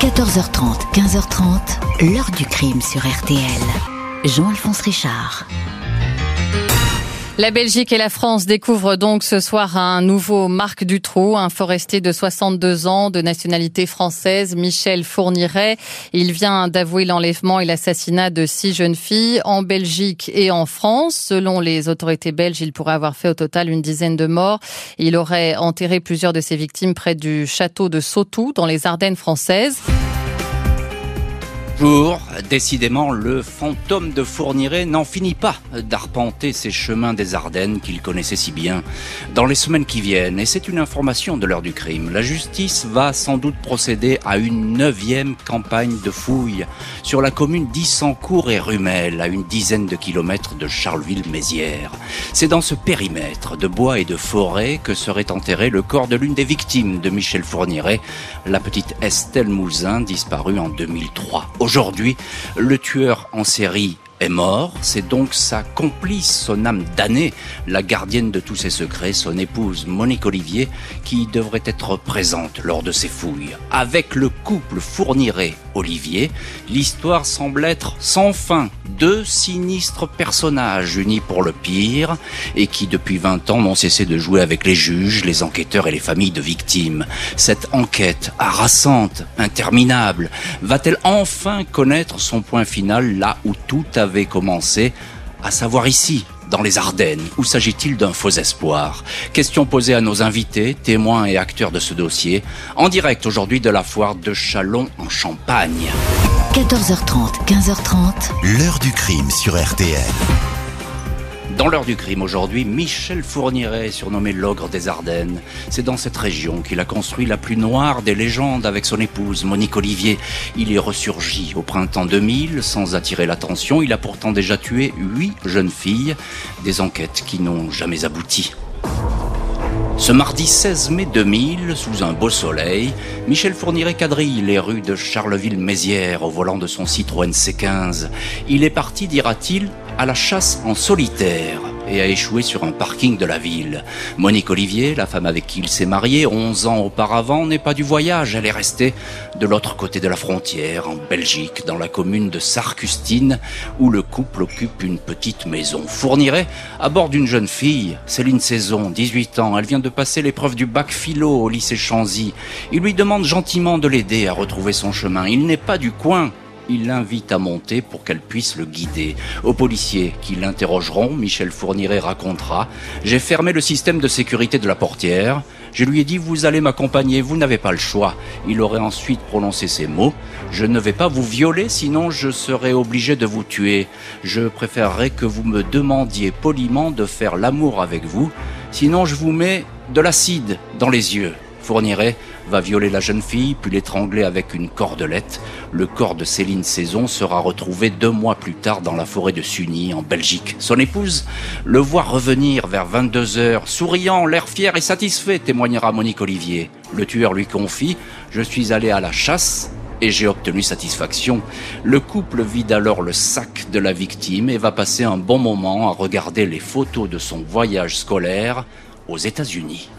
14h30, 15h30, l'heure du crime sur RTL. Jean-Alphonse Richard. La Belgique et la France découvrent donc ce soir un nouveau Marc Dutroux, un forestier de 62 ans de nationalité française, Michel Fourniret. Il vient d'avouer l'enlèvement et l'assassinat de six jeunes filles en Belgique et en France. Selon les autorités belges, il pourrait avoir fait au total une dizaine de morts. Il aurait enterré plusieurs de ses victimes près du château de Sautou dans les Ardennes françaises. Bonjour, décidément, le fantôme de Fourniret n'en finit pas d'arpenter ces chemins des Ardennes qu'il connaissait si bien. Dans les semaines qui viennent, et c'est une information de l'heure du crime, la justice va sans doute procéder à une neuvième campagne de fouilles sur la commune d'Issancourt et Rumel, à une dizaine de kilomètres de Charleville-Mézières. C'est dans ce périmètre de bois et de forêt que serait enterré le corps de l'une des victimes de Michel Fourniret, la petite Estelle Mouzin, disparue en 2003. Aujourd'hui, le tueur en série est mort, c'est donc sa complice, son âme damnée, la gardienne de tous ses secrets, son épouse Monique Olivier, qui devrait être présente lors de ces fouilles. Avec le couple fournirait Olivier, l'histoire semble être sans fin. Deux sinistres personnages unis pour le pire et qui depuis 20 ans n'ont cessé de jouer avec les juges, les enquêteurs et les familles de victimes. Cette enquête harassante, interminable, va-t-elle enfin connaître son point final là où tout avait commencé, à savoir ici, dans les Ardennes Ou s'agit-il d'un faux espoir Question posée à nos invités, témoins et acteurs de ce dossier, en direct aujourd'hui de la foire de Chalon en Champagne. 14h30, 15h30. L'heure du crime sur RTL. Dans l'heure du crime aujourd'hui, Michel Fourniret, surnommé l'ogre des Ardennes. C'est dans cette région qu'il a construit la plus noire des légendes avec son épouse, Monique Olivier. Il est ressurgi au printemps 2000 sans attirer l'attention. Il a pourtant déjà tué huit jeunes filles. Des enquêtes qui n'ont jamais abouti. Ce mardi 16 mai 2000, sous un beau soleil, Michel Fourniret quadrille les rues de Charleville-Mézières au volant de son Citroën C15. Il est parti, dira-t-il, à la chasse en solitaire et a échoué sur un parking de la ville. Monique Olivier, la femme avec qui il s'est marié 11 ans auparavant, n'est pas du voyage, elle est restée de l'autre côté de la frontière, en Belgique, dans la commune de Sarcustine, où le couple occupe une petite maison. Fournirait à bord d'une jeune fille, Céline Saison, 18 ans, elle vient de passer l'épreuve du bac philo au lycée Chanzy. Il lui demande gentiment de l'aider à retrouver son chemin. Il n'est pas du coin, il l'invite à monter pour qu'elle puisse le guider. Aux policiers qui l'interrogeront, Michel Fourniret racontera J'ai fermé le système de sécurité de la portière. Je lui ai dit Vous allez m'accompagner, vous n'avez pas le choix. Il aurait ensuite prononcé ces mots Je ne vais pas vous violer, sinon je serai obligé de vous tuer. Je préférerais que vous me demandiez poliment de faire l'amour avec vous, sinon je vous mets de l'acide dans les yeux. Fourniret va violer la jeune fille, puis l'étrangler avec une cordelette. Le corps de Céline Saison sera retrouvé deux mois plus tard dans la forêt de Sunny, en Belgique. Son épouse le voit revenir vers 22 heures, souriant, l'air fier et satisfait, témoignera Monique Olivier. Le tueur lui confie Je suis allé à la chasse et j'ai obtenu satisfaction. Le couple vide alors le sac de la victime et va passer un bon moment à regarder les photos de son voyage scolaire aux États-Unis.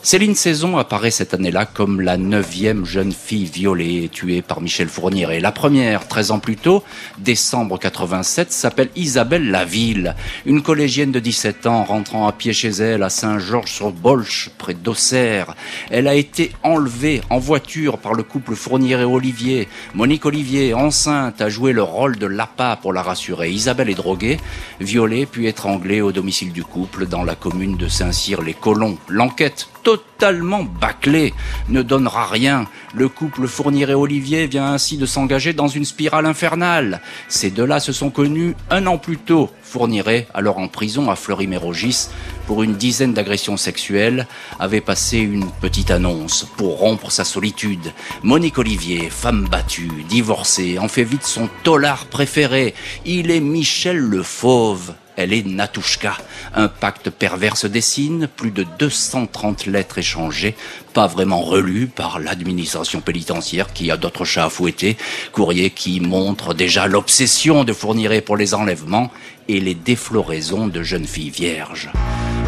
Céline Saison apparaît cette année-là comme la neuvième jeune fille violée et tuée par Michel Fourniret. La première, 13 ans plus tôt, décembre 87, s'appelle Isabelle Laville, une collégienne de 17 ans rentrant à pied chez elle à Saint-Georges-sur-Bolche, près d'Auxerre. Elle a été enlevée en voiture par le couple Fourniret-Olivier. Monique Olivier, enceinte, a joué le rôle de l'appât pour la rassurer. Isabelle est droguée, violée puis étranglée au domicile du couple dans la commune de Saint-Cyr-les-Colons. L'enquête totalement bâclé, ne donnera rien. Le couple Fourniret Olivier vient ainsi de s'engager dans une spirale infernale. Ces deux-là se sont connus un an plus tôt. Fourniret, alors en prison à Fleury-Mérogis pour une dizaine d'agressions sexuelles, avait passé une petite annonce pour rompre sa solitude. Monique Olivier, femme battue, divorcée, en fait vite son tolard préféré. Il est Michel le Fauve elle est Natushka. Un pacte pervers se dessine, plus de 230 lettres échangées, pas vraiment relues par l'administration pénitentiaire qui a d'autres chats à fouetter, courrier qui montre déjà l'obsession de Fourniret pour les enlèvements et les défloraisons de jeunes filles vierges.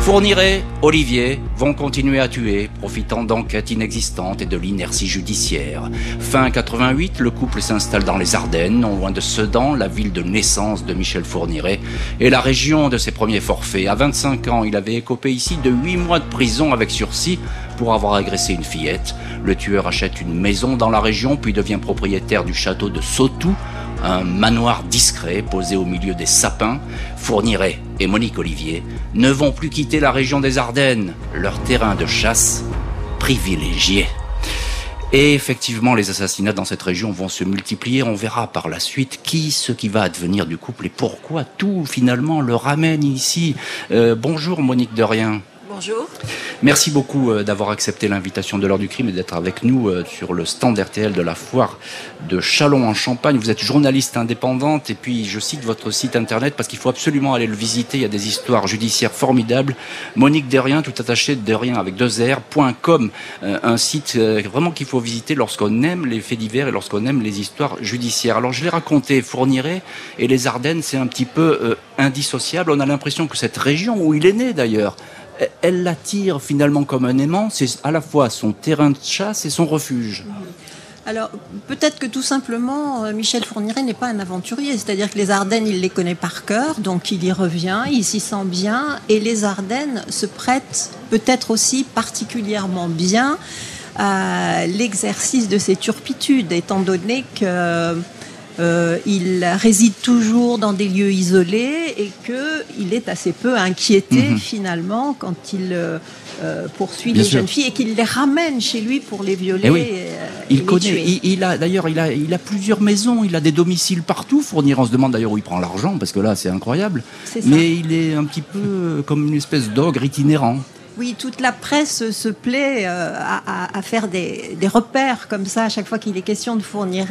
Fourniret, Olivier vont continuer à tuer, profitant d'enquêtes inexistantes et de l'inertie judiciaire. Fin 88, le couple s'installe dans les Ardennes, non loin de Sedan, la ville de naissance de Michel Fourniret, et la région de ses premiers forfaits. À 25 ans, il avait écopé ici de 8 mois de prison avec sursis pour avoir agressé une fillette. Le tueur achète une maison dans la région, puis devient propriétaire du château de Sautou, un manoir discret posé au milieu des sapins, Fourniret et Monique Olivier ne vont plus quitter la région des Ardennes, leur terrain de chasse privilégié. Et effectivement, les assassinats dans cette région vont se multiplier. On verra par la suite qui, ce qui va advenir du couple et pourquoi tout finalement le ramène ici. Euh, bonjour Monique de Rien. Bonjour. Merci beaucoup euh, d'avoir accepté l'invitation de l'heure du crime et d'être avec nous euh, sur le stand RTL de la foire de Chalon en Champagne. Vous êtes journaliste indépendante et puis je cite votre site internet parce qu'il faut absolument aller le visiter. Il y a des histoires judiciaires formidables. Monique Derrien, tout attaché Derrien avec deux R, .com, euh, un site vraiment qu'il faut visiter lorsqu'on aime les faits divers et lorsqu'on aime les histoires judiciaires. Alors je l'ai raconté, Fourniret et les Ardennes, c'est un petit peu indissociable. On a l'impression que cette région où il est né d'ailleurs, elle l'attire finalement comme un aimant. C'est à la fois son terrain de chasse et son refuge. Alors, peut-être que tout simplement, euh, Michel Fourniret n'est pas un aventurier. C'est-à-dire que les Ardennes, il les connaît par cœur, donc il y revient, il s'y sent bien. Et les Ardennes se prêtent peut-être aussi particulièrement bien à l'exercice de ces turpitudes, étant donné que euh, il réside toujours dans des lieux isolés et qu'il est assez peu inquiété mhm. finalement quand il euh, euh, poursuit les jeunes filles et qu'il les ramène chez lui pour les violer. Eh il connaît. Il, a d'ailleurs, il a, il a plusieurs maisons, il a des domiciles partout. Fournir, on se demande d'ailleurs où il prend l'argent parce que là, c'est incroyable. Mais il est un petit peu comme une espèce d'ogre itinérant. Oui, toute la presse se plaît euh, à, faire des, repères comme ça à chaque fois qu'il est question de fournir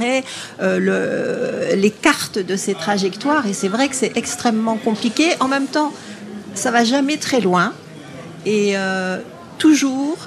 euh, les cartes de ces trajectoires. Et c'est vrai que c'est extrêmement compliqué. En même temps, ça va jamais très loin. Et euh, toujours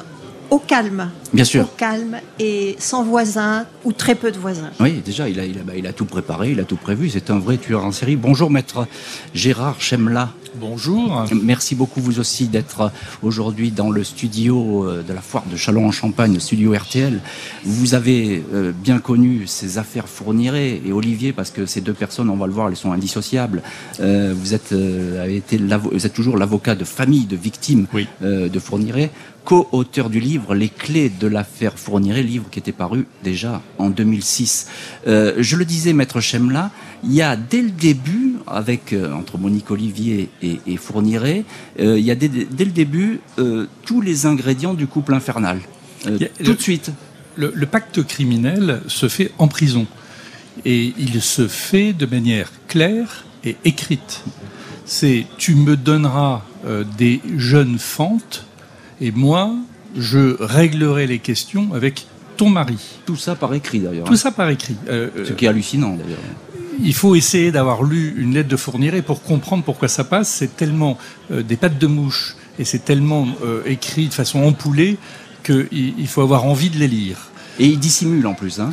au calme. Bien sûr. Au calme et sans voisins ou très peu de voisins. Oui, déjà, il a, il a, bah, il a tout préparé, il a tout prévu. C'est un vrai tueur en série. Bonjour, maître Gérard Chemla. Bonjour. Merci beaucoup vous aussi d'être aujourd'hui dans le studio euh, de la foire de Chalon en Champagne, le studio RTL. Vous avez euh, bien connu ces affaires Fourniret et Olivier parce que ces deux personnes, on va le voir, elles sont indissociables. Euh, vous êtes, avez été vous êtes toujours l'avocat de famille de victimes de Fourniret co-auteur du livre Les clés de l'affaire Fourniret, livre qui était paru déjà en 2006. je le disais, maître Chemla, il y a dès le début, avec entre Monique Olivier et, fournirait, euh, il y a dès, le début euh, tous les ingrédients du couple infernal. Euh, tout de suite. Le, pacte criminel se fait en prison. Et il se fait de manière claire et écrite. C'est tu me donneras des jeunes fentes et moi, je réglerai les questions avec ton mari. Tout ça par écrit d'ailleurs. Tout ça par écrit. Ce qui est hallucinant d'ailleurs il faut essayer d'avoir lu une lettre de Fourniret pour comprendre pourquoi ça passe. C'est tellement euh, des pattes de mouche et c'est tellement euh, écrit de façon ampoulée qu'il faut avoir envie de les lire. Et il dissimule en plus, hein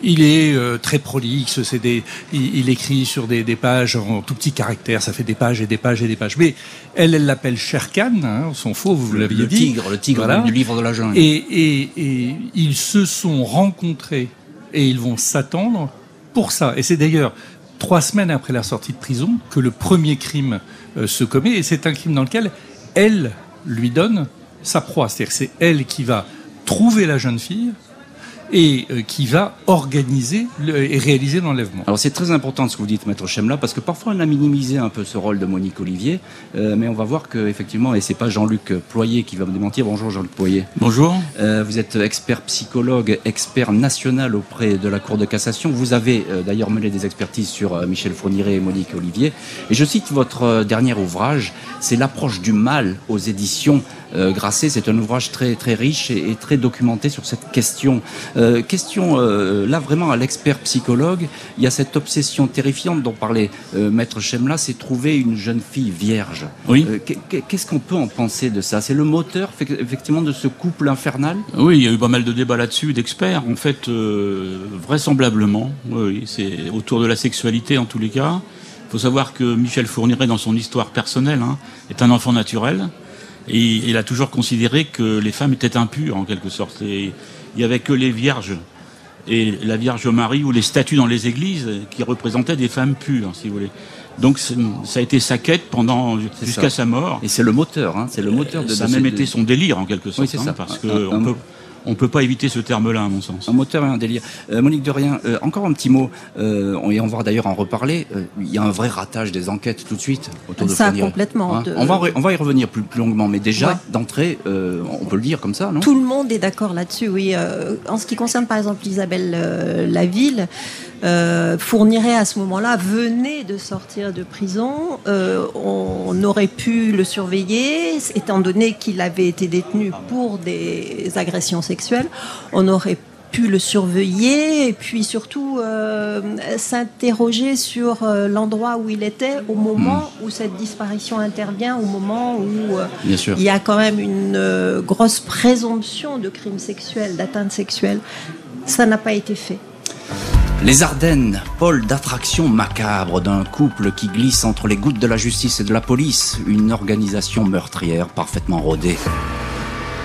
il est euh, très prolixe, c'est des, il, écrit sur des, pages en tout petits caractères, ça fait des pages et des pages et des pages. Mais elle, elle l'appelle Sherkan, hein, son faux, vous l'aviez dit. Le tigre, le tigre du livre de la jungle. et, et ils se sont rencontrés et ils vont s'attendre pour ça. Et c'est d'ailleurs trois semaines après la sortie de prison que le premier crime euh, se commet. Et c'est un crime dans lequel elle lui donne sa proie. C'est-à-dire c'est elle qui va trouver la jeune fille, et euh, qui va organiser et réaliser l'enlèvement. Alors c'est très important ce que vous dites, Maître Chemla, parce que parfois on a minimisé un peu ce rôle de Monique Olivier, euh, mais on va voir que effectivement, et c'est pas Jean-Luc Ployer qui va me démentir. Bonjour Jean-Luc Ployer. Bonjour. Euh, vous êtes expert psychologue, expert national auprès de la Cour de cassation. Vous avez d'ailleurs mené des expertises sur Michel Fourniret et Monique Olivier. Et je cite votre dernier ouvrage, c'est l'approche du mal aux éditions euh, Grasset. C'est un ouvrage très très riche et, très documenté sur cette question. Euh, question euh, là vraiment à l'expert psychologue. Il y a cette obsession terrifiante dont parlait Maître Chemla, c'est trouver une jeune fille vierge. Oui. Qu'est-ce qu'on peut en penser de ça? C'est le moteur effectivement de ce couple infernal? Oui, il y a eu pas mal de débats là-dessus, d'experts. En fait, vraisemblablement, oui, c'est autour de la sexualité en tous les cas. Il faut savoir que Michel Fourniret, dans son histoire personnelle, hein, est un enfant naturel Et il a toujours considéré que les femmes étaient impures, en quelque sorte. Et il n'y avait que les vierges et la Vierge Marie ou les statues dans les églises qui représentaient des femmes pures, si vous voulez. Donc ça a été sa quête pendant jusqu'à sa mort. Et c'est le moteur, hein, c'est le moteur de. Ça a même été son délire en quelque sorte, oui, hein, ça. parce qu'on peut on ne peut pas éviter ce terme-là, à mon sens. Un moteur et un délire. Euh, Monique de Rien, euh, encore un petit mot, euh, et on va d'ailleurs en reparler. il y a un vrai ratage des enquêtes tout de suite autour de Ça, complètement. Hein on, va, on va y revenir plus, longuement, mais déjà, d'entrée, on peut le dire comme ça, non? Tout le monde est d'accord là-dessus, oui. en ce qui concerne par exemple Isabelle Laville, euh, fournirait à ce moment-là venait de sortir de prison. Euh, on aurait pu le surveiller, étant donné qu'il avait été détenu pour des agressions sexuelles. On aurait pu le surveiller et puis surtout euh, s'interroger sur l'endroit où il était au moment hmm. où cette disparition intervient, au moment où il y a quand même une grosse présomption de crime sexuel, d'atteinte sexuelle. Ça n'a pas été fait. Les Ardennes, pôle d'attraction macabre d'un couple qui glisse entre les gouttes de la justice et de la police, une organisation meurtrière parfaitement rodée.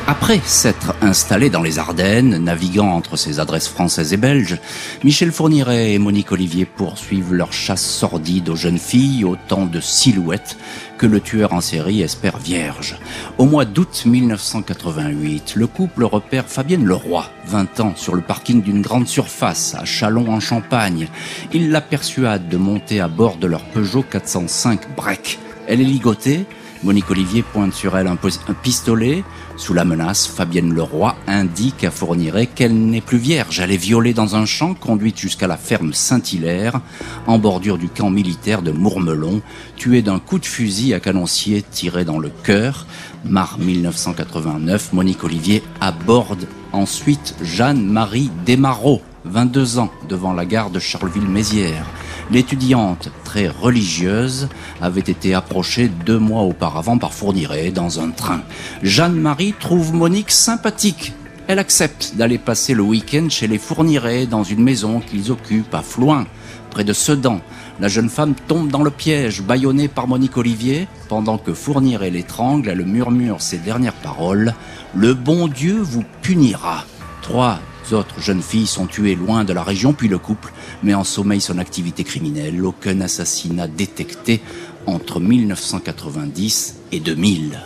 Après s'être installé dans les Ardennes, naviguant entre ses adresses françaises et belges, Michel Fourniret et Monique Olivier poursuivent leur chasse sordide aux jeunes filles, autant de silhouettes que le tueur en série espère vierge. Au mois d'août 1988, le couple repère Fabienne Leroy, 20 ans, sur le parking d'une grande surface à Chalon en Champagne. Il la persuade de monter à bord de leur Peugeot 405 Break. Elle est ligotée, Monique Olivier pointe sur elle un, pistolet. Sous la menace, Fabienne Leroy indique à Fourniret qu'elle n'est plus vierge. Elle est violée dans un champ, conduite jusqu'à la ferme Saint-Hilaire, en bordure du camp militaire de Mourmelon, tuée d'un coup de fusil à canoncier tiré dans le cœur. Mars 1989, Monique Olivier aborde ensuite Jeanne-Marie Desmarot, 22 ans, devant la gare de Charleville-Mézières. L'étudiante, très religieuse, avait été approchée deux mois auparavant par Fourniret dans un train. Jeanne-Marie trouve Monique sympathique. Elle accepte d'aller passer le week-end chez les Fourniret dans une maison qu'ils occupent à Floin, près de Sedan. La jeune femme tombe dans le piège, bâillonnée par Monique Olivier, pendant que Fourniret l'étrangle, elle murmure ses dernières paroles. Le bon Dieu vous punira. Trois autres jeunes filles sont tuées loin de la région, puis le couple met en sommeil son activité criminelle. Aucun assassinat détecté entre 1990 et 2000.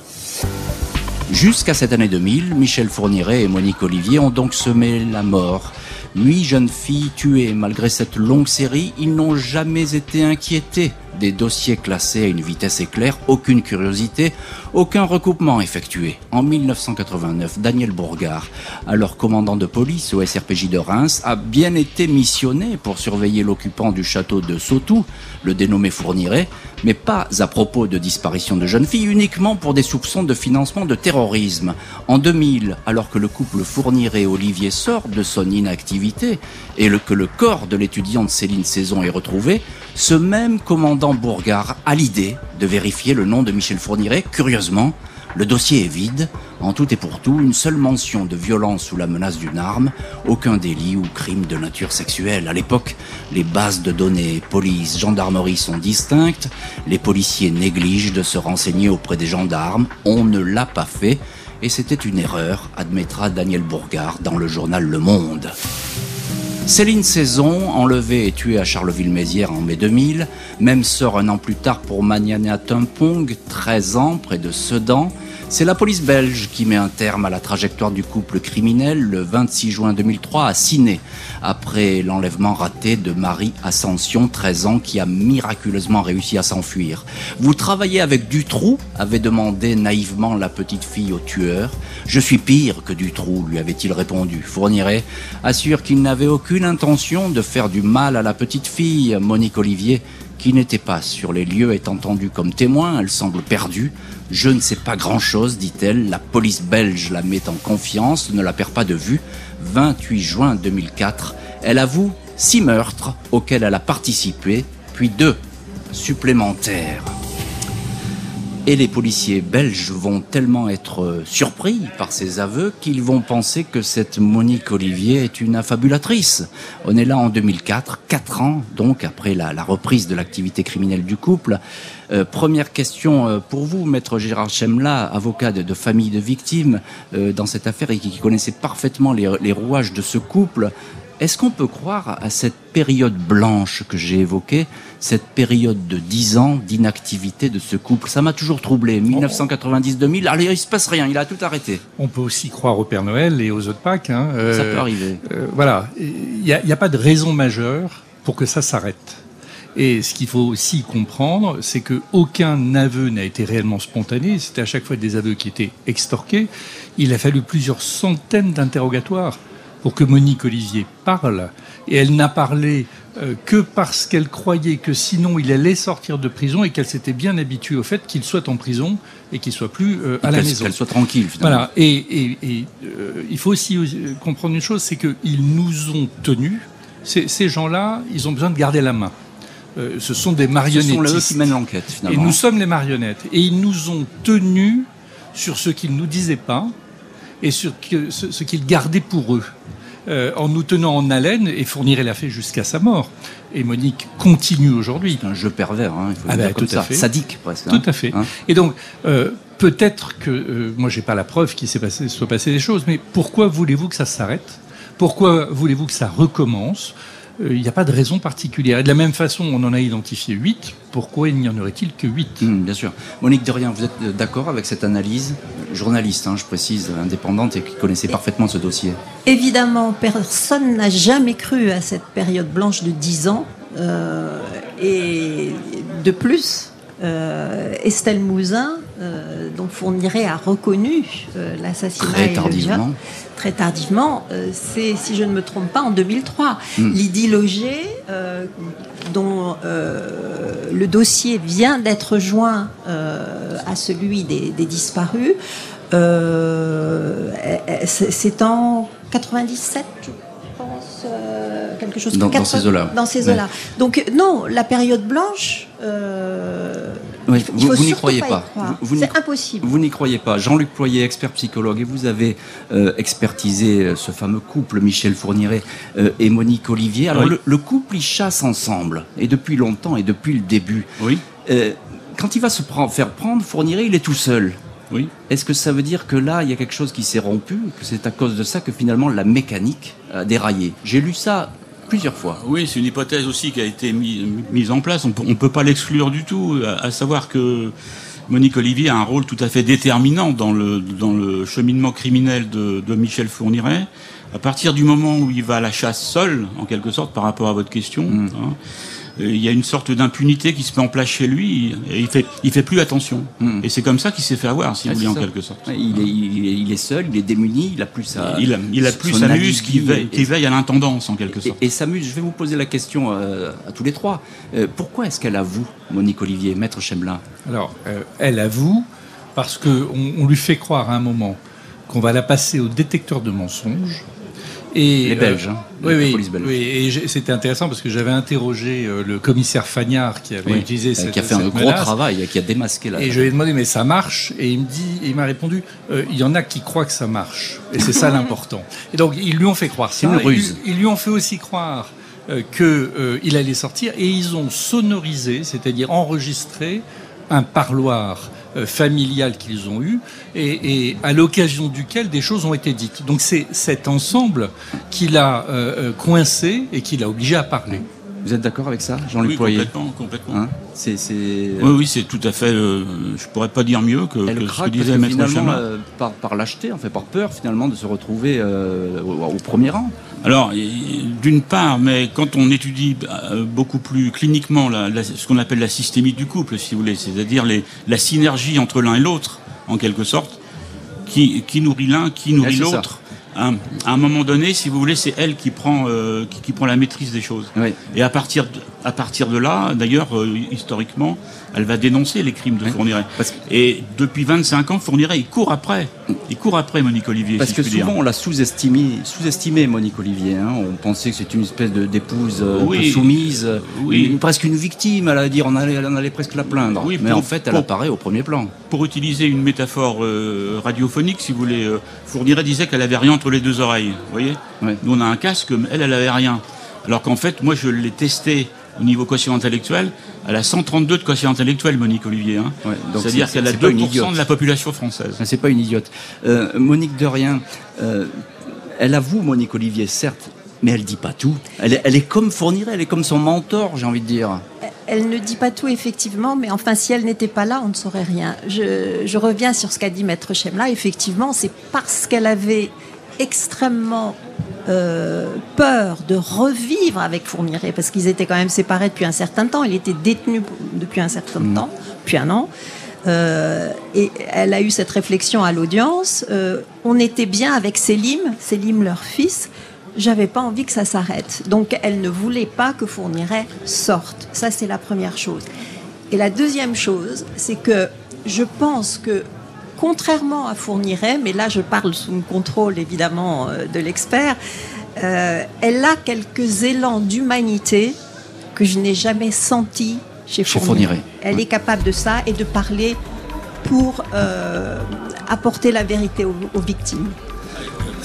Jusqu'à cette année 2000, Michel Fourniret et Monique Olivier ont donc semé la mort. Huit jeunes filles tuées malgré cette longue série, ils n'ont jamais été inquiétés des dossiers classés à une vitesse éclair, aucune curiosité, aucun recoupement effectué. En 1989, Daniel Bourgard, alors commandant de police au SRPJ de Reims, a bien été missionné pour surveiller l'occupant du château de Sautou, le dénommé Fourniret, mais pas à propos de disparition de jeunes filles, uniquement pour des soupçons de financement de terrorisme. En 2000, alors que le couple Fourniret-Olivier sort de son inactivité et que le corps de l'étudiante Céline Saison est retrouvé, ce même commandant Bourgard a l'idée de vérifier le nom de Michel Fourniret. Curieusement, le dossier est vide, en tout et pour tout, une seule mention de violence sous la menace d'une arme, aucun délit ou crime de nature sexuelle. À l'époque, les bases de données police, gendarmerie sont distinctes, les policiers négligent de se renseigner auprès des gendarmes, on ne l'a pas fait, et c'était une erreur, admettra Daniel Bourgard dans le journal Le Monde. Céline Saison, enlevée et tuée à Charleville-Mézières en mai 2000, même sort un an plus tard pour Maniana Tumpong, 13 ans, près de Sedan. C'est la police belge qui met un terme à la trajectoire du couple criminel le 26 juin 2003 à Ciné, après l'enlèvement raté de Marie Ascension, 13 ans, qui a miraculeusement réussi à s'enfuir. Vous travaillez avec Dutroux avait demandé naïvement la petite fille au tueur. Je suis pire que Dutroux, lui avait-il répondu. Fourniret assure qu'il n'avait aucune intention de faire du mal à la petite fille. Monique Olivier qui n'était pas sur les lieux est entendue comme témoin, elle semble perdue. Je ne sais pas grand-chose, dit-elle, la police belge la met en confiance, ne la perd pas de vue. 28 juin 2004, elle avoue six meurtres auxquels elle a participé, puis deux supplémentaires. Et les policiers belges vont tellement être euh, surpris par ces aveux qu'ils vont penser que cette Monique Olivier est une affabulatrice. On est là en 2004, quatre ans donc après la, reprise de l'activité criminelle du couple. Euh, première question euh, pour vous, maître Gérard Chemla, avocat de, famille de victimes dans cette affaire et qui, connaissait parfaitement les rouages de ce couple. Est-ce qu'on peut croire à cette période blanche que j'ai évoquée, cette période de 10 ans d'inactivité de ce couple? Ça m'a toujours troublé. 1990-2000, allez, il se passe rien, il a tout arrêté. On peut aussi croire au Père Noël et aux autres Pâques. Hein. Ça Euh, peut arriver. euh, voilà, il n'y a, a pas de raison majeure pour que ça s'arrête. Et ce qu'il faut aussi comprendre, c'est que aucun aveu n'a été réellement spontané. C'était à chaque fois des aveux qui étaient extorqués. Il a fallu plusieurs centaines d'interrogatoires pour que Monique Olivier parle. Et elle n'a parlé euh, que parce qu'elle croyait que sinon il allait sortir de prison et qu'elle s'était bien habituée au fait qu'il soit en prison et qu'il soit plus euh, à la maison. qu'elle soit tranquille, finalement. Voilà. Et, et- et, euh, il faut aussi comprendre une chose, c'est qu'ils nous ont tenus. Ces, gens-là, ils ont besoin de garder la main. Ce sont des Ce sont eux qui mènent l'enquête, Et finalement. nous sommes les marionnettes. Et ils nous ont tenus sur ce qu'ils ne nous disaient pas et sur ce, qu'ils gardaient pour eux. Euh, en nous tenant en haleine, et Fourniret l'a fait jusqu'à sa mort. Et Monique continue aujourd'hui. C'est un jeu pervers, hein, il faut Ah le ben, dire tout ça. fait. Sadique, presque. Tout hein. à fait. Hein. Et donc, euh, peut-être que, euh, moi j'ai pas la preuve qu'il s'est passé, soit passé des choses, mais pourquoi voulez-vous que ça s'arrête? Pourquoi voulez-vous que ça recommence? Il n'y a pas de raison particulière. Et de la même façon, on en a identifié 8. Pourquoi il n'y en aurait-il que 8 Hum, bien sûr. Monique Derrien, vous êtes euh, d'accord avec cette analyse? Journaliste, hein, je précise, indépendante et qui connaissait parfaitement ce dossier. Évidemment, personne n'a jamais cru à cette période blanche de 10 ans. Euh, et de plus, euh, Estelle Mouzin, euh, dont Fourniret a reconnu euh, l'assassinat Très tardivement. très tardivement, euh, c'est, si je ne me trompe pas, en 2003. Hmm. Lydie Loger, euh, dont euh, le dossier vient d'être joint euh, à celui des, des disparus, euh, c'est en 97, je pense, euh, quelque chose Dans- comme dans ces eaux-là. Dans ces Ouais. eaux-là. Donc non, la période blanche, euh, Oui, il il vous- n'y croyez pas. Vous- C'est impossible. Vous n'y croyez pas. Jean-Luc Ployer, expert psychologue, et vous avez euh, expertisé euh, ce fameux couple, Michel Fourniret euh, et Monique Olivier. Alors, Oui. le, le couple, ils chassent ensemble, et depuis longtemps, et depuis le début. Oui, Euh, quand il va se prendre- faire prendre, Fourniret, il est tout seul. oui. Est-ce que ça veut dire que là, il y a quelque chose qui s'est rompu, que c'est à cause de ça que finalement la mécanique a déraillé? J'ai lu ça plusieurs fois. Oui, c'est une hypothèse aussi qui a été mis- mise en place. On on peut pas l'exclure du tout, à, savoir que Monique Olivier a un rôle tout à fait déterminant dans le, dans le cheminement criminel de, de Michel Fourniret. À partir du moment où il va à la chasse seul, en quelque sorte, par rapport à votre question, Mm. hein, euh, il y a une sorte d'impunité qui se met en place chez lui et il fait, il fait plus attention. Mm. Et c'est comme ça qu'il s'est fait avoir, si Ouais, vous voulez, en quelque sorte. Il est, il, est, il est seul, il est démuni, il a plus sa. il a, il a son plus sa muse qui veille, et- qui veille à l'intendance, en quelque Et, sorte. et Samus, je vais vous poser la question euh, à tous les trois. Euh, pourquoi est-ce qu'elle avoue, Monique Olivier, maître Chembla Alors, euh, elle avoue, parce qu'on on lui fait croire à un moment qu'on va la passer au détecteur de mensonges. Et, Les Belges, hein, oui, la oui, police belge. oui, et c'était intéressant parce que j'avais interrogé euh, le commissaire Fagnard qui avait Oui, utilisé euh, cette, qui a fait un gros menace. travail, qui a démasqué la. Et je lui ai demandé, mais ça marche? Et il me dit, il m'a répondu, euh, il y en a qui croient que ça marche. Et c'est ça l'important. Et donc, ils lui ont fait croire ça. une Ils lui- ruse. Ils, lui ont fait aussi croire euh, que euh, il allait sortir. Et ils ont sonorisé, c'est-à-dire enregistré un parloir euh, familial qu'ils ont eu et, et à l'occasion duquel des choses ont été dites. Donc c'est cet ensemble qui l'a euh, euh, coincé et qui l'a obligé à parler. Vous êtes d'accord avec ça, Jean-Luc Oui, Poirier complètement, complètement. Hein c'est, c'est... Oui, oui, c'est tout à fait. euh, je pourrais pas dire mieux que, Elle que ce que disait Maître finalement, Chamin. euh, par, par lâcheté, en fait, par peur finalement de se retrouver euh, au, au premier rang. Alors, d'une part, mais quand on étudie euh, beaucoup plus cliniquement la- la- ce qu'on appelle la systémique du couple, si vous voulez, c'est-à-dire la synergie entre l'un et l'autre, en quelque sorte, qui, qui nourrit l'un, qui nourrit l'autre. Hein, à un moment donné, si vous voulez, c'est elle qui prend, euh, qui, qui prend la maîtrise des choses. Oui. Et à partir, de, à partir de là, d'ailleurs, euh, historiquement, elle va dénoncer les crimes de Fourniret. Et depuis 25 ans, Fourniret, il court après. Il court après Monique Olivier. Parce que souvent, on l'a sous-estimé, sous-estimé Monique Olivier. Hein. On pensait que c'était une espèce d'épouse euh, soumise, presque une victime. Elle a dire, on allait, on allait presque la plaindre. Oui, Mais en fait, elle apparaît au premier plan. Pour utiliser une métaphore radiophonique, si vous voulez, Fourniret disait qu'elle avait rien entre les deux oreilles. Vous voyez Nous, on a un casque, elle, elle avait rien. Alors qu'en fait, moi, je l'ai testé au niveau quotient intellectuel. Elle a 132 de quotient intellectuel, Monique Olivier. Hein. C'est-à-dire qu'elle a 2% de la population française. Ah, c'est pas une idiote. Euh, Monique de rien, euh, elle avoue, Monique Olivier, certes, mais elle dit pas tout. Elle est, elle est comme Fourniret, elle est comme son mentor, j'ai envie de dire. Elle ne dit pas tout, effectivement, mais enfin, si elle n'était pas là, on ne saurait rien. Je, je reviens sur ce qu'a dit Maître Chemla. Effectivement, c'est parce qu'elle avait extrêmement euh, peur de revivre avec Fourniret, parce qu'ils étaient quand même séparés depuis un certain temps. Il était détenu depuis un certain mm. temps, depuis un an. Euh, et elle a eu cette réflexion à l'audience. Euh, on était bien avec Selim, Selim leur fils. J'avais pas envie que ça s'arrête. Donc elle ne voulait pas que Fourniret sorte. Ça c'est la première chose. Et la deuxième chose, c'est que je pense que contrairement à Fourniret, mais là je parle sous le contrôle évidemment euh, de l'expert, euh, elle a quelques élans d'humanité que je n'ai jamais senti chez, Fourniret. Elle est capable de ça et de parler pour euh, apporter la vérité aux victimes.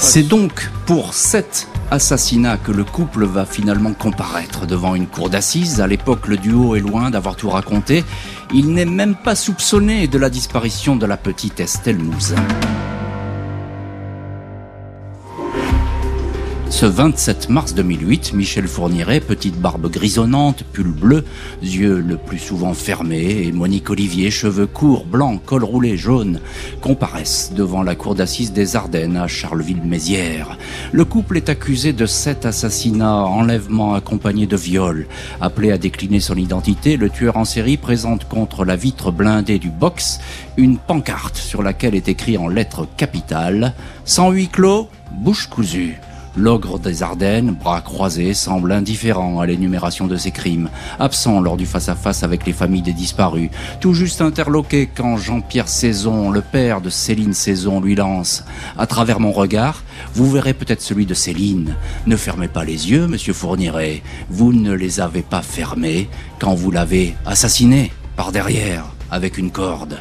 C'est donc pour sept assassinats que le couple va finalement comparaître devant une cour d'assises. À l'époque, le duo est loin d'avoir tout raconté. Il n'est même pas soupçonné de la disparition de la petite Estelle Mouzin. Ce 27 mars 2008, Michel Fourniret, petite barbe grisonnante, pull bleu, yeux le plus souvent fermés, et Monique Olivier, cheveux courts, blancs, col roulé jaune, comparaissent devant la cour d'assises des Ardennes à Charleville-Mézières. Le couple est accusé de sept assassinats, enlèvements accompagnés de viols. Appelé à décliner son identité, le tueur en série présente contre la vitre blindée du box une pancarte sur laquelle est écrit en lettres capitales « Sans huis clos, bouche cousue ». L'ogre des Ardennes, bras croisés, semble indifférent à l'énumération de ses crimes, absent lors du face-à-face avec les familles des disparus, tout juste interloqué quand Jean-Pierre Saison, le père de Céline Saison, lui lance « À travers mon regard, vous verrez peut-être celui de Céline. Ne fermez pas les yeux, monsieur Fourniret. Vous ne les avez pas fermés quand vous l'avez assassiné par derrière avec une corde. »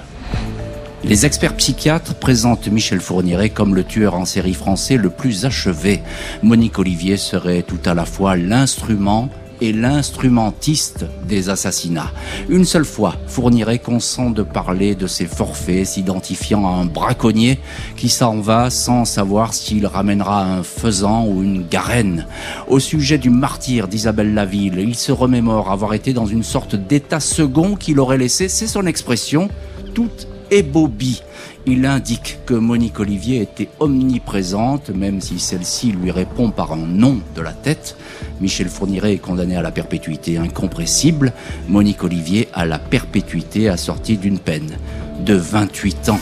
Les experts psychiatres présentent Michel Fourniret comme le tueur en série français le plus achevé. Monique Olivier serait tout à la fois l'instrument et l'instrumentiste des assassinats. Une seule fois, Fourniret consent de parler de ses forfaits, s'identifiant à un braconnier qui s'en va sans savoir s'il ramènera un faisan ou une garenne. Au sujet du martyr d'Isabelle Laville, il se remémore avoir été dans une sorte d'état second qu'il aurait laissé, c'est son expression, toute et Bobby. Il indique que Monique Olivier était omniprésente, même si celle-ci lui répond par un nom de la tête. Michel Fourniret est condamné à la perpétuité incompressible. Monique Olivier à la perpétuité assortie d'une peine de 28 ans.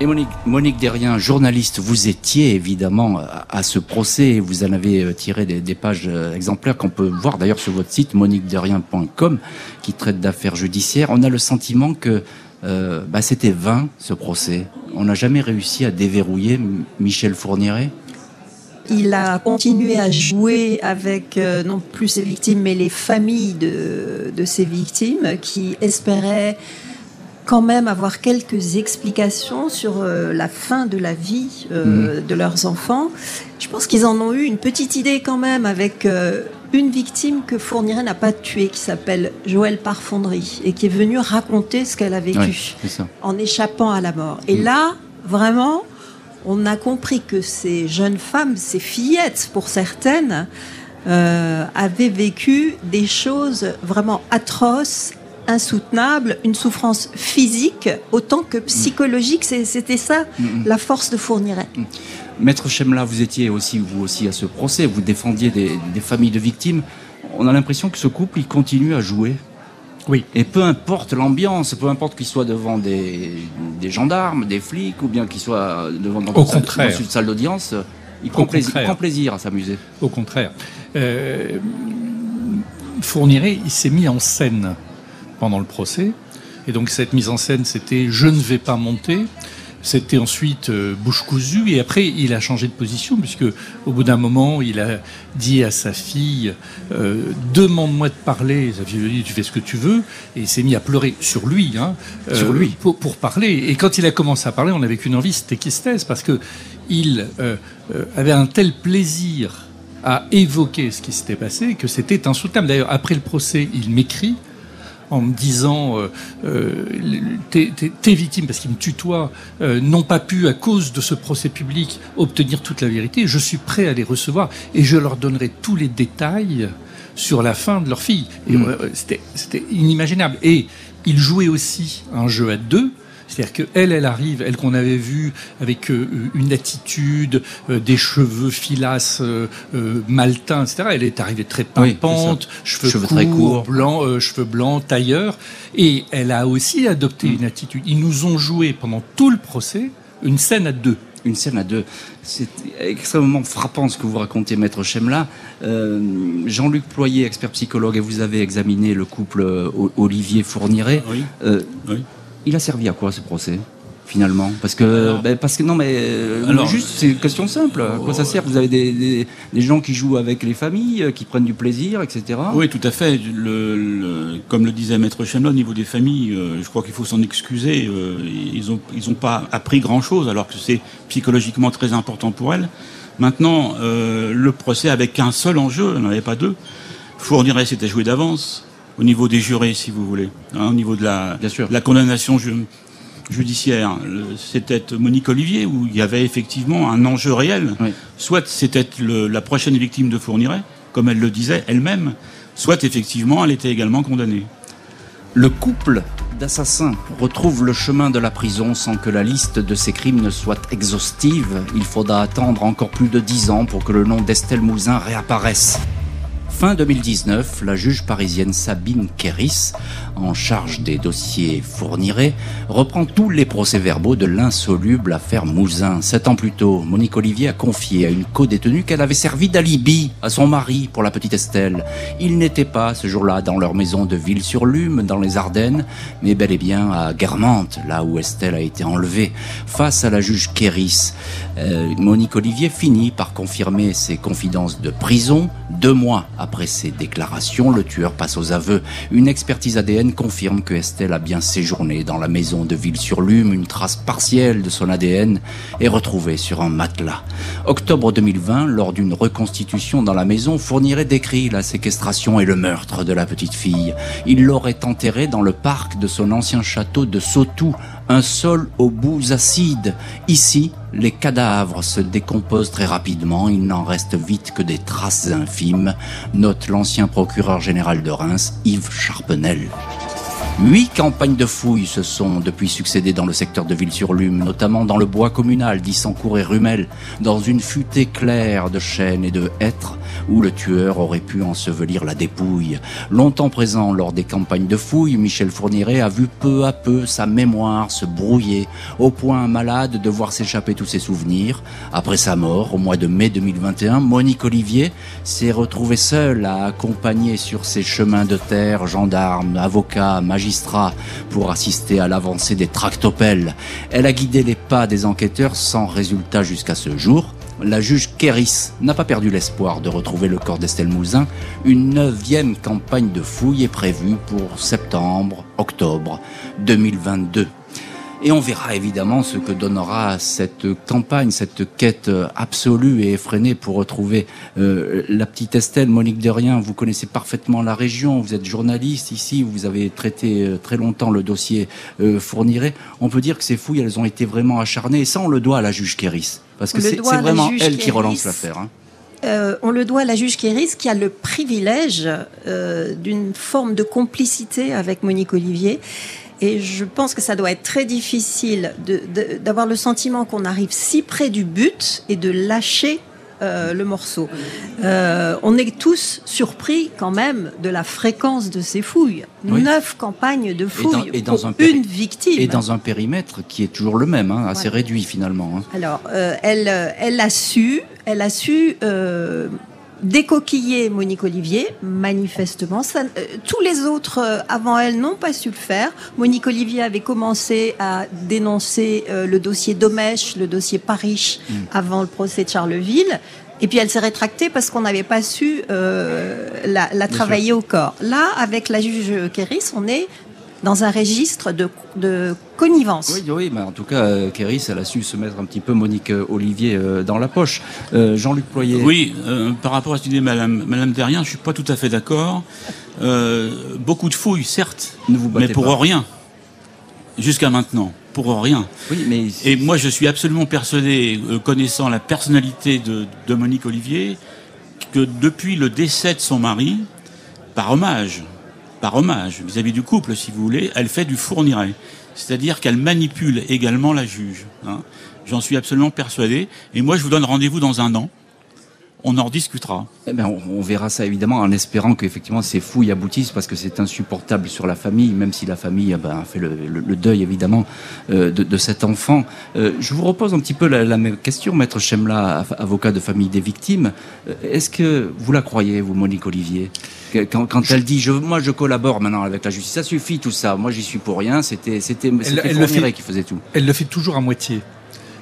Et Monique, Monique Derrien, journaliste, vous étiez évidemment à, ce procès, vous en avez euh, tiré des, pages euh, exemplaires qu'on peut voir d'ailleurs sur votre site moniquederrien.com qui traite d'affaires judiciaires. On a le sentiment que euh, bah, c'était vain ce procès. On n'a jamais réussi à déverrouiller Michel Fourniret il a continué à jouer avec non plus ses victimes, mais les familles de, de ses victimes qui espéraient quand même avoir quelques explications sur euh, la fin de la vie euh, mhm. de leurs enfants. Je pense qu'ils en ont eu une petite idée quand même avec euh, une victime que Fourniret n'a pas tuée, qui s'appelle Joëlle Parfonderie, et qui est venue raconter ce qu'elle a vécu en échappant à la mort. Et mhm. là, vraiment, on a compris que ces jeunes femmes, ces fillettes pour certaines, avaient vécu des choses vraiment atroces insoutenable, une souffrance physique autant que psychologique. C'était ça mm, mm. la force de Fourniret. Mm. Maître Chemla, vous étiez aussi vous aussi à ce procès, vous défendiez des, familles de victimes. On a l'impression que ce couple, il continue à jouer. Oui. Et peu importe l'ambiance, peu importe qu'il soit devant des, gendarmes, des flics, ou bien qu'il soit devant dans, Au contraire. une salle d'audience, il prend, plaisir, à s'amuser. Au contraire. Euh, Fourniret, il s'est mis en scène pendant le procès. Et donc cette mise en scène, c'était je ne vais pas monter. C'était ensuite euh, bouche cousue et après il a changé de position puisque au bout d'un moment il a dit à sa fille euh, demande-moi de parler. Sa fille lui dit tu fais ce que tu veux et il s'est mis à pleurer sur lui, hein, euh, Sur lui. pour, pour parler. Et quand il a commencé à parler, on avait qu'une envie, c'était qu'il se taise parce que il avait un tel plaisir à évoquer ce qui s'était passé que c'était insoutenable. D'ailleurs après le procès, il m'écrit en me disant euh, euh, tes, tes- tes victimes, parce qu'il me tutoie, euh, n'ont pas pu, à cause de ce procès public, obtenir toute la vérité. Je suis prêt à les recevoir et je leur donnerai tous les détails sur la fin de leur fille. Et, Mm. C'était c'était inimaginable. Et il jouait aussi un jeu à deux. C'est-à-dire qu'elle, elle arrive, elle qu'on avait vue avec euh, une attitude, euh, des cheveux filasses, euh, euh, maltins, etc. Elle est arrivée très Oui, pimpante, cheveux, Cheveux courts, très courts. blancs, euh, cheveux blancs, tailleur. Et elle a aussi adopté Mm. une attitude. Ils nous ont joué pendant tout le procès une scène à deux. Une scène à deux. C'est extrêmement frappant ce que vous racontez, Maître Chemla. Euh, Jean-Luc Ployer, expert psychologue, et vous avez examiné le couple euh, Olivier Fourniret. Oui. Euh, Oui. Il a servi à quoi ce procès Finalement, parce que, Alors- ben, parce que non, mais euh, Alors- juste, c'est une question simple. À quoi ça sert? Vous avez des, des, des gens qui jouent avec les familles, euh, qui prennent du plaisir, etc. Oui, tout à fait. Le, le- comme le disait Maître Chemla, au niveau des familles, euh, je crois qu'il faut s'en excuser. ils n'ont ils ont pas appris grand-chose, alors que c'est psychologiquement très important pour elles. Maintenant, euh, le procès avec un seul enjeu, il n'y en avait pas deux. Fournirait, c'était joué d'avance, au niveau des jurés, si vous voulez, hein, au niveau de la, Bien sûr. de la condamnation ju- judiciaire. C'était Monique Olivier, où il y avait effectivement un enjeu réel. Oui. Soit c'était la prochaine victime de Fourniret, comme elle le disait elle-même, soit effectivement elle était également condamnée. Le couple d'assassins retrouve le chemin de la prison sans que la liste de ces crimes ne soit exhaustive. Il faudra attendre encore plus de dix ans pour que le nom d'Estelle Mouzin réapparaisse. Fin 2019, la juge parisienne Sabine Kéris, en charge des dossiers Fourniret, reprend tous les procès-verbaux de l'insoluble affaire Mouzin. Sept ans plus tôt, Monique Olivier a confié à une co-détenue qu'elle avait servi d'alibi à son mari pour la petite Estelle. Il n'était pas ce jour-là dans leur maison de Ville-sur-Lume, dans les Ardennes, mais bel et bien à Guermantes, là où Estelle a été enlevée. Face à la juge Kéris, euh, Monique Olivier finit par confirmer ses confidences de prison. Deux mois après ses déclarations, le tueur passe aux aveux. Une expertise ADN confirme que Estelle a bien séjourné dans la maison de Ville-sur-Lume. Une trace partielle de son ADN est retrouvée sur un matelas. Octobre 2020, lors d'une reconstitution dans la maison, Fourniret décrit la séquestration et le meurtre de la petite fille. Il l'aurait enterrée dans le parc de son ancien château de Sautou, un sol aux boues acides. Ici, les cadavres se décomposent très rapidement, il n'en reste vite que des traces infimes, note l'ancien procureur général de Reims, Yves Charpenel. Huit campagnes de fouilles se sont depuis succédées dans le secteur de Ville-sur-Lume, notamment dans le bois communal d'Issancourt et Rumel, dans une futée claire de chênes et de hêtres où le tueur aurait pu ensevelir la dépouille. Longtemps présent lors des campagnes de fouilles, Michel Fourniret a vu peu à peu sa mémoire se brouiller, au point malade de voir s'échapper tous ses souvenirs. Après sa mort, au mois de mai 2021, Monique Olivier s'est retrouvée seule à accompagner sur ses chemins de terre gendarmes, avocats, magistrats pour assister à l'avancée des tractopelles. Elle a guidé les pas des enquêteurs sans résultat jusqu'à ce jour. La juge Kéris n'a pas perdu l'espoir de retrouver le corps d'Estelle Mouzin. Une neuvième campagne de fouilles est prévue pour septembre, octobre 2022. Et on verra évidemment ce que donnera cette campagne, cette quête absolue et effrénée pour retrouver euh, la petite Estelle. Monique Derrien, vous connaissez parfaitement la région, vous êtes journaliste ici, vous avez traité euh, très longtemps le dossier euh, Fourniret. On peut dire que ces fouilles, elles ont été vraiment acharnées et ça, on le doit à la juge Kéris. Parce que c'est vraiment elle qui relance l'affaire. Hein. Euh, on le doit à la juge Kéris qui a le privilège euh, d'une forme de complicité avec Monique Olivier. Et je pense que ça doit être très difficile d'avoir le sentiment qu'on arrive si près du but et de lâcher euh, le morceau. Euh, on est tous surpris quand même de la fréquence de ces fouilles. Oui. Neuf campagnes de fouilles et dans pour un une victime. Et dans un périmètre qui est toujours le même, hein, assez Ouais. réduit finalement. hein. Alors, euh, elle, elle a su, elle a su décoquiller Monique Olivier, manifestement. Ça, euh, tous les autres euh, avant elle n'ont pas su le faire. Monique Olivier avait commencé à dénoncer euh, le dossier Domèche, le dossier Paris, Mm. avant le procès de Charleville. Et puis elle s'est rétractée parce qu'on n'avait pas su euh, la, la travailler au corps. Là, avec la juge Kéris, on est dans un registre de, de connivence. Oui, oui, mais en tout cas, euh, Kéris, elle a su se mettre un petit peu Monique euh, Olivier euh, dans la poche. Euh, Jean-Luc Ployer. Oui, euh, par rapport à ce que dit Madame, Madame Derrien, je suis pas tout à fait d'accord. Euh, beaucoup de fouilles, certes, Ne vous battez mais pour pas. rien. Jusqu'à maintenant, pour rien. Oui, mais Et moi, je suis absolument persuadé, connaissant la personnalité de, de Monique Olivier, que depuis le décès de son mari, par hommage, par hommage vis-à-vis du couple, si vous voulez, elle fait du fourniret. C'est-à-dire qu'elle manipule également la juge. hein. J'en suis absolument persuadé. Et moi, je vous donne rendez-vous dans un an. On en rediscutera. Eh ben, on, verra ça évidemment en espérant qu'effectivement ces fouilles aboutissent parce que c'est insupportable sur la famille, même si la famille eh ben, a fait le, deuil évidemment euh, de, cet enfant. Euh, je vous repose un petit peu la, même question, maître Chemla, av- avocat de famille des victimes. Euh, Est-ce que vous la croyez, vous, Monique Olivier? Quand, quand elle dit je, moi je collabore maintenant avec la justice, ça suffit tout ça, moi j'y suis pour rien, c'était c'était c'était qui faisait tout. Elle le fait toujours à moitié.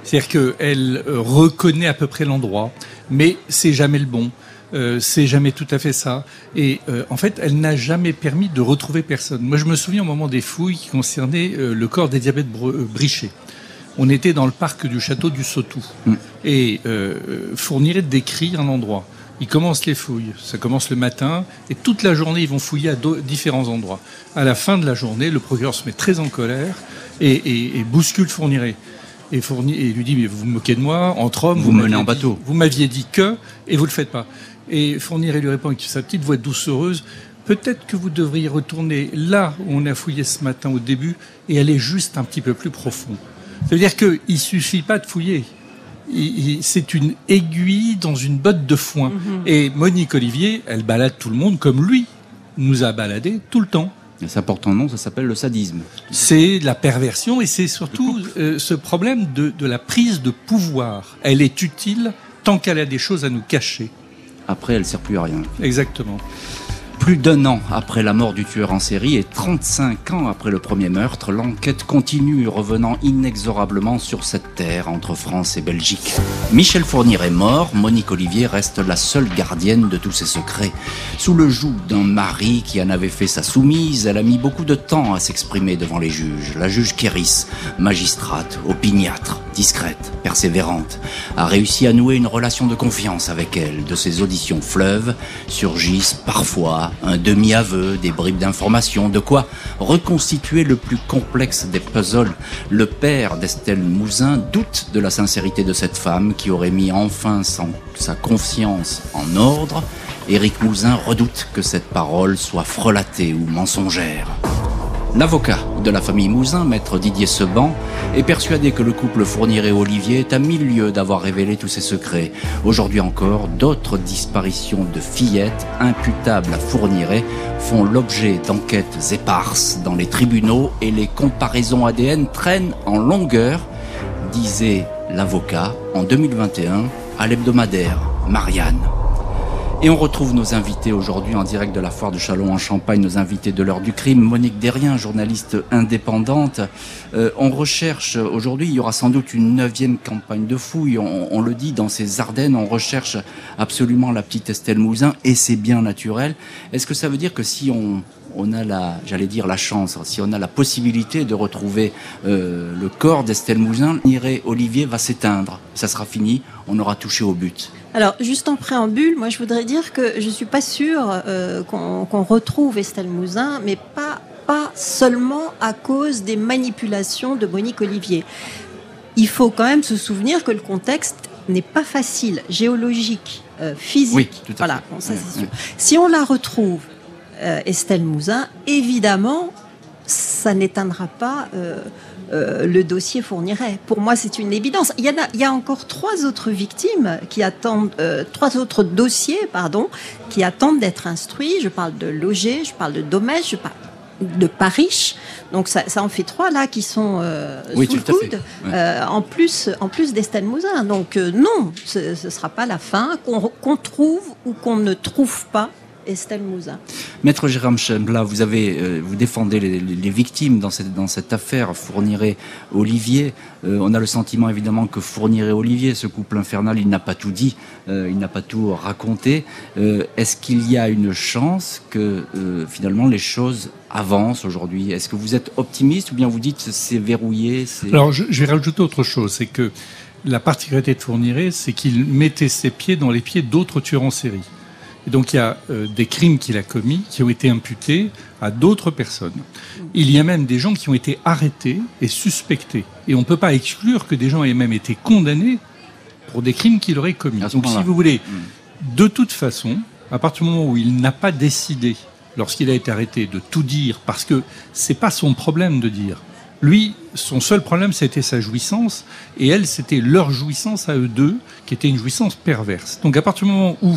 C'est-à-dire qu'elle euh, reconnaît à peu près l'endroit, mais c'est jamais le bon. Euh, c'est jamais tout à fait ça. Et euh, en fait, elle n'a jamais permis de retrouver personne. Moi, je me souviens au moment des fouilles qui concernaient euh, le corps d'Elisabeth Br- euh, Brichet. On était dans le parc du château du Sautou. Mm. Et Fourniret décrit un endroit. Ils commencent les fouilles. Ça commence le matin et toute la journée, ils vont fouiller à différents endroits. À la fin de la journée, le procureur se met très en colère et, et- et bouscule Fourniret. Et, lui dit mais vous vous moquez de moi entre hommes. Vous menez m'aviez en dit- bateau. Vous m'aviez dit que et vous le faites pas. Et Fourniret lui répond avec sa petite voix doucereuse. Peut-être que vous devriez retourner là où on a fouillé ce matin au début et aller juste un petit peu plus profond. Ça veut dire qu'il ne suffit pas de fouiller. C'est une aiguille dans une botte de foin. Et Monique Olivier, elle balade tout le monde comme lui nous a baladé tout le temps. Ça porte un nom, ça s'appelle le sadisme. C'est la perversion et c'est surtout euh, ce problème de, de la prise de pouvoir. Elle est utile tant qu'elle a des choses à nous cacher. Après, elle sert plus à rien. Exactement. Plus d'un an après la mort du tueur en série et 35 ans après le premier meurtre, l'enquête continue, revenant inexorablement sur cette terre entre France et Belgique. Michel Fournier est mort, Monique Olivier reste la seule gardienne de tous ses secrets. Sous le joug d'un mari qui en avait fait sa soumise, elle a mis beaucoup de temps à s'exprimer devant les juges. La juge Kéris, magistrate, opiniâtre, discrète, persévérante, a réussi à nouer une relation de confiance avec elle. De ses auditions fleuves surgissent parfois un demi-aveu, des bribes d'informations, de quoi reconstituer le plus complexe des puzzles. Le père d'Estelle Mouzin doute de la sincérité de cette femme qui aurait mis enfin sa confiance en ordre. Éric Mouzin redoute que cette parole soit frelatée ou mensongère. L'avocat de la famille Mouzin, maître Didier Seban, est persuadé que le couple Fourniret-Olivier est à mille lieues d'avoir révélé tous ses secrets. Aujourd'hui encore, d'autres disparitions de fillettes imputables à Fourniret font l'objet d'enquêtes éparses dans les tribunaux et les comparaisons ADN traînent en longueur, disait l'avocat en 2021 à l'hebdomadaire Marianne. Et on retrouve nos invités aujourd'hui en direct de la foire de Chalon en Champagne, nos invités de l'heure du crime. Monique Derrien, journaliste indépendante. Euh, on recherche, aujourd'hui, il y aura sans doute une neuvième campagne de fouilles. On, le dit, dans ces Ardennes, on recherche absolument la petite Estelle Mouzin et c'est bien naturel. Est-ce que ça veut dire que si on, a la, j'allais dire la chance, si on a la possibilité de retrouver euh, le corps d'Estelle Mouzin, Olivier va s'éteindre. Ça sera fini, on aura touché au but. Alors, juste en préambule, moi je voudrais dire que je suis pas sûre euh, qu'on retrouve Estelle Mouzin, mais pas, pas seulement à cause des manipulations de Monique Olivier. Il faut quand même se souvenir que le contexte n'est pas facile, géologique, euh, physique. Oui, tout à voilà, fait. bon, ça c'est sûr. Si on la retrouve, euh, Estelle Mouzin, évidemment, ça n'éteindra pas euh, le dossier fournirait. Pour moi, c'est une évidence. Il y, en a, il y a encore trois autres victimes qui attendent, euh, trois autres dossiers, pardon, qui attendent d'être instruits. Je parle de Loger, je parle de Domèche, je parle de Paris. Donc ça, ça, en fait trois là qui sont euh, sous le coude, euh, en plus, en plus d'Estelle Mouzin. Donc euh, non, ce ne sera pas la fin qu'on trouve ou qu'on ne trouve pas Estelle Mouzin. Maître Jérôme Chembla, vous avez, euh, vous défendez les, les, victimes dans cette, dans cette affaire Fourniret-Olivier. Euh, on a le sentiment évidemment que Fourniret-Olivier, ce couple infernal, il n'a pas tout dit, euh, il n'a pas tout raconté. Est-ce qu'il y a une chance que finalement les choses avancent aujourd'hui? Est-ce que vous êtes optimiste ou bien vous dites c'est verrouillé Alors je, je vais rajouter autre chose, c'est que la particularité de Fourniret, c'est qu'il mettait ses pieds dans les pieds d'autres tueurs en série. Et donc il y a euh, des crimes qu'il a commis qui ont été imputés à d'autres personnes. Il y a même des gens qui ont été arrêtés et suspectés. Et on ne peut pas exclure que des gens aient même été condamnés pour des crimes qu'il aurait commis. Donc si vous voulez, hmm. de toute façon, à partir du moment où il n'a pas décidé, lorsqu'il a été arrêté, de tout dire, parce que c'est pas son problème de dire. Lui, son seul problème, c'était sa jouissance, et elle, c'était leur jouissance à eux deux, qui était une jouissance perverse. Donc à partir du moment où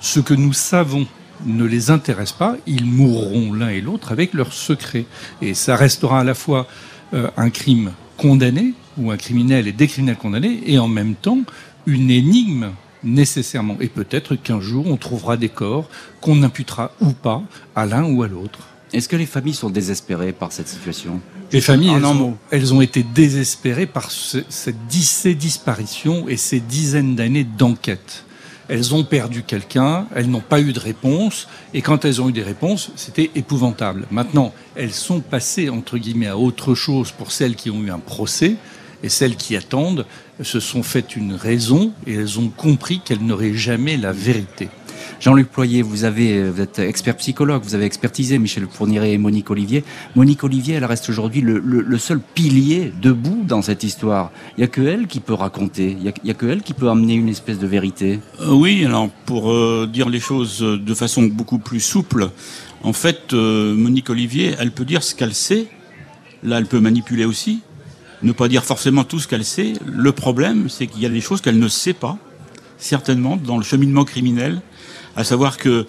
ce que nous savons ne les intéresse pas, ils mourront l'un et l'autre avec leur secret. Et ça restera à la fois euh, un crime condamné, ou un criminel et des criminels condamnés, et en même temps une énigme nécessairement. Et peut-être qu'un jour on trouvera des corps qu'on imputera ou pas à l'un ou à l'autre. Est-ce que les familles sont désespérées par cette situation? Les familles, elles ont, elles ont, été désespérées par cette, ces disparitions et ces dizaines d'années d'enquête elles ont perdu quelqu'un, elles n'ont pas eu de réponse, et quand elles ont eu des réponses, c'était épouvantable. Maintenant, elles sont passées, entre guillemets, à autre chose pour celles qui ont eu un procès, et celles qui attendent se sont faites une raison, et elles ont compris qu'elles n'auraient jamais la vérité. Jean-Luc Ployer, vous, avez, euh, êtes expert psychologue, vous avez expertisé Michel Fourniret et Monique Olivier. Monique Olivier, elle reste aujourd'hui le, seul pilier debout dans cette histoire. Il n'y a que elle qui peut raconter, il n'y a, que elle qui peut amener une espèce de vérité. Euh, oui, alors pour euh, dire les choses de façon beaucoup plus souple, en fait, Monique Olivier, elle peut dire ce qu'elle sait. Là, elle peut manipuler aussi, ne pas dire forcément tout ce qu'elle sait. Le problème, c'est qu'il y a des choses qu'elle ne sait pas, certainement, dans le cheminement criminel à savoir que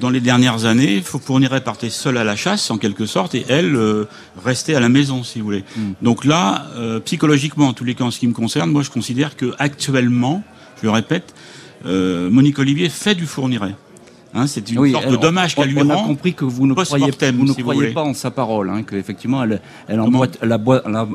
dans les dernières années, Fourniret partait seule à la chasse, en quelque sorte, et elle euh, restait à la maison, si vous voulez. Hmm. Donc là, euh, psychologiquement, en tous les cas, en ce qui me concerne, moi, je considère que actuellement, je le répète, euh, Monique Olivier fait du Fourniret. Hein, c'est une sorte de dommage qu'elle lui rend. On a compris que vous ne croyez, vous ne croyez pas en sa parole, hein, qu'effectivement elle, elle emboîte, elle,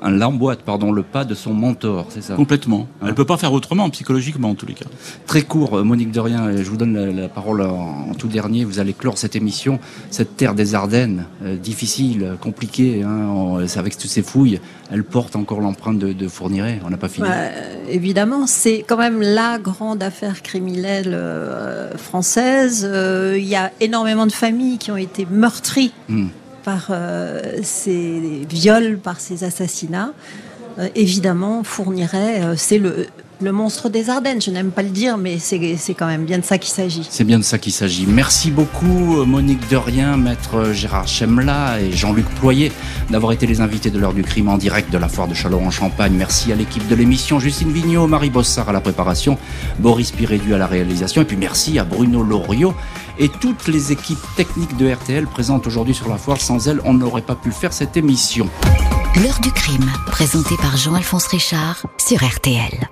elle emboîte pardon, le pas de son mentor, c'est ça? Complètement. Elle ne peut pas faire autrement, psychologiquement en tous les cas. Très court, euh, Monique Derien, je vous donne la, parole en, tout dernier. Vous allez clore cette émission, cette terre des Ardennes, euh, difficile, compliquée, hein, avec toutes ces fouilles, elle porte encore l'empreinte de, de Fourniret. On n'a pas fini. Bah, évidemment, c'est quand même la grande affaire criminelle euh, française. Euh, il y a énormément de familles qui ont été meurtries hmm. par euh, ces viols, par ces assassinats. Évidemment, fournirait, c'est le, le monstre des Ardennes. Je n'aime pas le dire, mais c'est quand même bien de ça qu'il s'agit. C'est bien de ça qu'il s'agit. Merci beaucoup Monique Derien, maître Gérard Chemla et Jean-Luc Ployer d'avoir été les invités de l'heure du crime en direct de la foire de Chalon en Champagne. Merci à l'équipe de l'émission, Justine Vignot, Marie Bossard à la préparation, Boris Pirédu à la réalisation et puis merci à Bruno Loriot et toutes les équipes techniques de RTL présentes aujourd'hui sur la foire. Sans elles, on n'aurait pas pu faire cette émission. L'heure du crime, présentée par Jean-Alphonse Richard sur RTL.